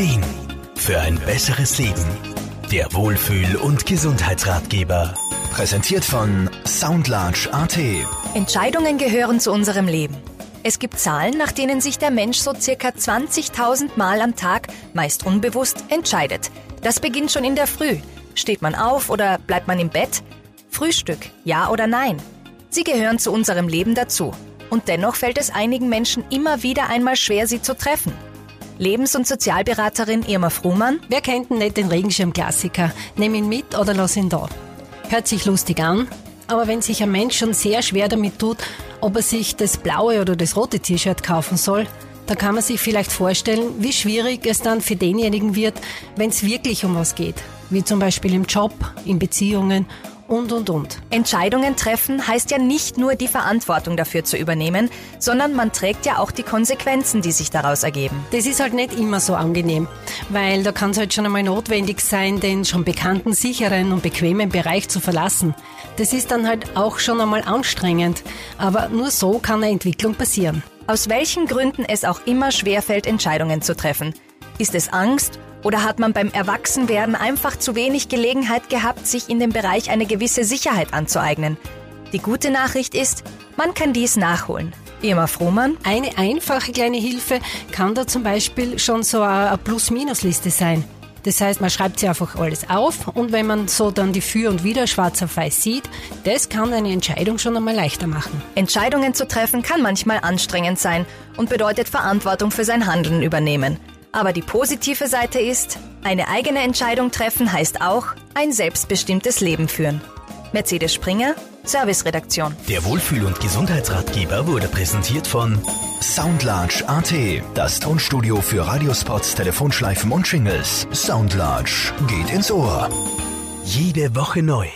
Ideen für ein besseres Leben. Der Wohlfühl- und Gesundheitsratgeber. Präsentiert von Soundlarge AT. Entscheidungen gehören zu unserem Leben. Es gibt Zahlen, nach denen sich der Mensch so circa 20.000 Mal am Tag, meist unbewusst, entscheidet. Das beginnt schon in der Früh. Steht man auf oder bleibt man im Bett? Frühstück, ja oder nein? Sie gehören zu unserem Leben dazu. Und dennoch fällt es einigen Menschen immer wieder einmal schwer, sie zu treffen. Lebens- und Sozialberaterin Irma Fruhmann. Wer kennt denn nicht den Regenschirmklassiker? Nimm ihn mit oder lass ihn da. Hört sich lustig an, aber wenn sich ein Mensch schon sehr schwer damit tut, ob er sich das blaue oder das rote T-Shirt kaufen soll, da kann man sich vielleicht vorstellen, wie schwierig es dann für denjenigen wird, wenn es wirklich um was geht. Wie zum Beispiel im Job, in Beziehungen und, und, und. Entscheidungen treffen heißt ja nicht nur die Verantwortung dafür zu übernehmen, sondern man trägt ja auch die Konsequenzen, die sich daraus ergeben. Das ist halt nicht immer so angenehm, weil da kann es halt schon einmal notwendig sein, den schon bekannten, sicheren und bequemen Bereich zu verlassen. Das ist dann halt auch schon einmal anstrengend, aber nur so kann eine Entwicklung passieren. Aus welchen Gründen es auch immer schwerfällt, Entscheidungen zu treffen. Ist es Angst oder hat man beim Erwachsenwerden einfach zu wenig Gelegenheit gehabt, sich in dem Bereich eine gewisse Sicherheit anzueignen? Die gute Nachricht ist, man kann dies nachholen. Irma Frohmann. Eine einfache kleine Hilfe kann da zum Beispiel schon so eine Plus-Minus-Liste sein. Das heißt, man schreibt sich einfach alles auf und wenn man so dann die Für und Wider schwarz auf weiß sieht, das kann eine Entscheidung schon einmal leichter machen. Entscheidungen zu treffen kann manchmal anstrengend sein und bedeutet Verantwortung für sein Handeln übernehmen. Aber die positive Seite ist, eine eigene Entscheidung treffen heißt auch ein selbstbestimmtes Leben führen. Mercedes Springer, Serviceredaktion. Der Wohlfühl- und Gesundheitsratgeber wurde präsentiert von Soundlarge AT. Das Tonstudio für Radiospots, Telefonschleifen und Shingles. Soundlarge geht ins Ohr. Jede Woche neu.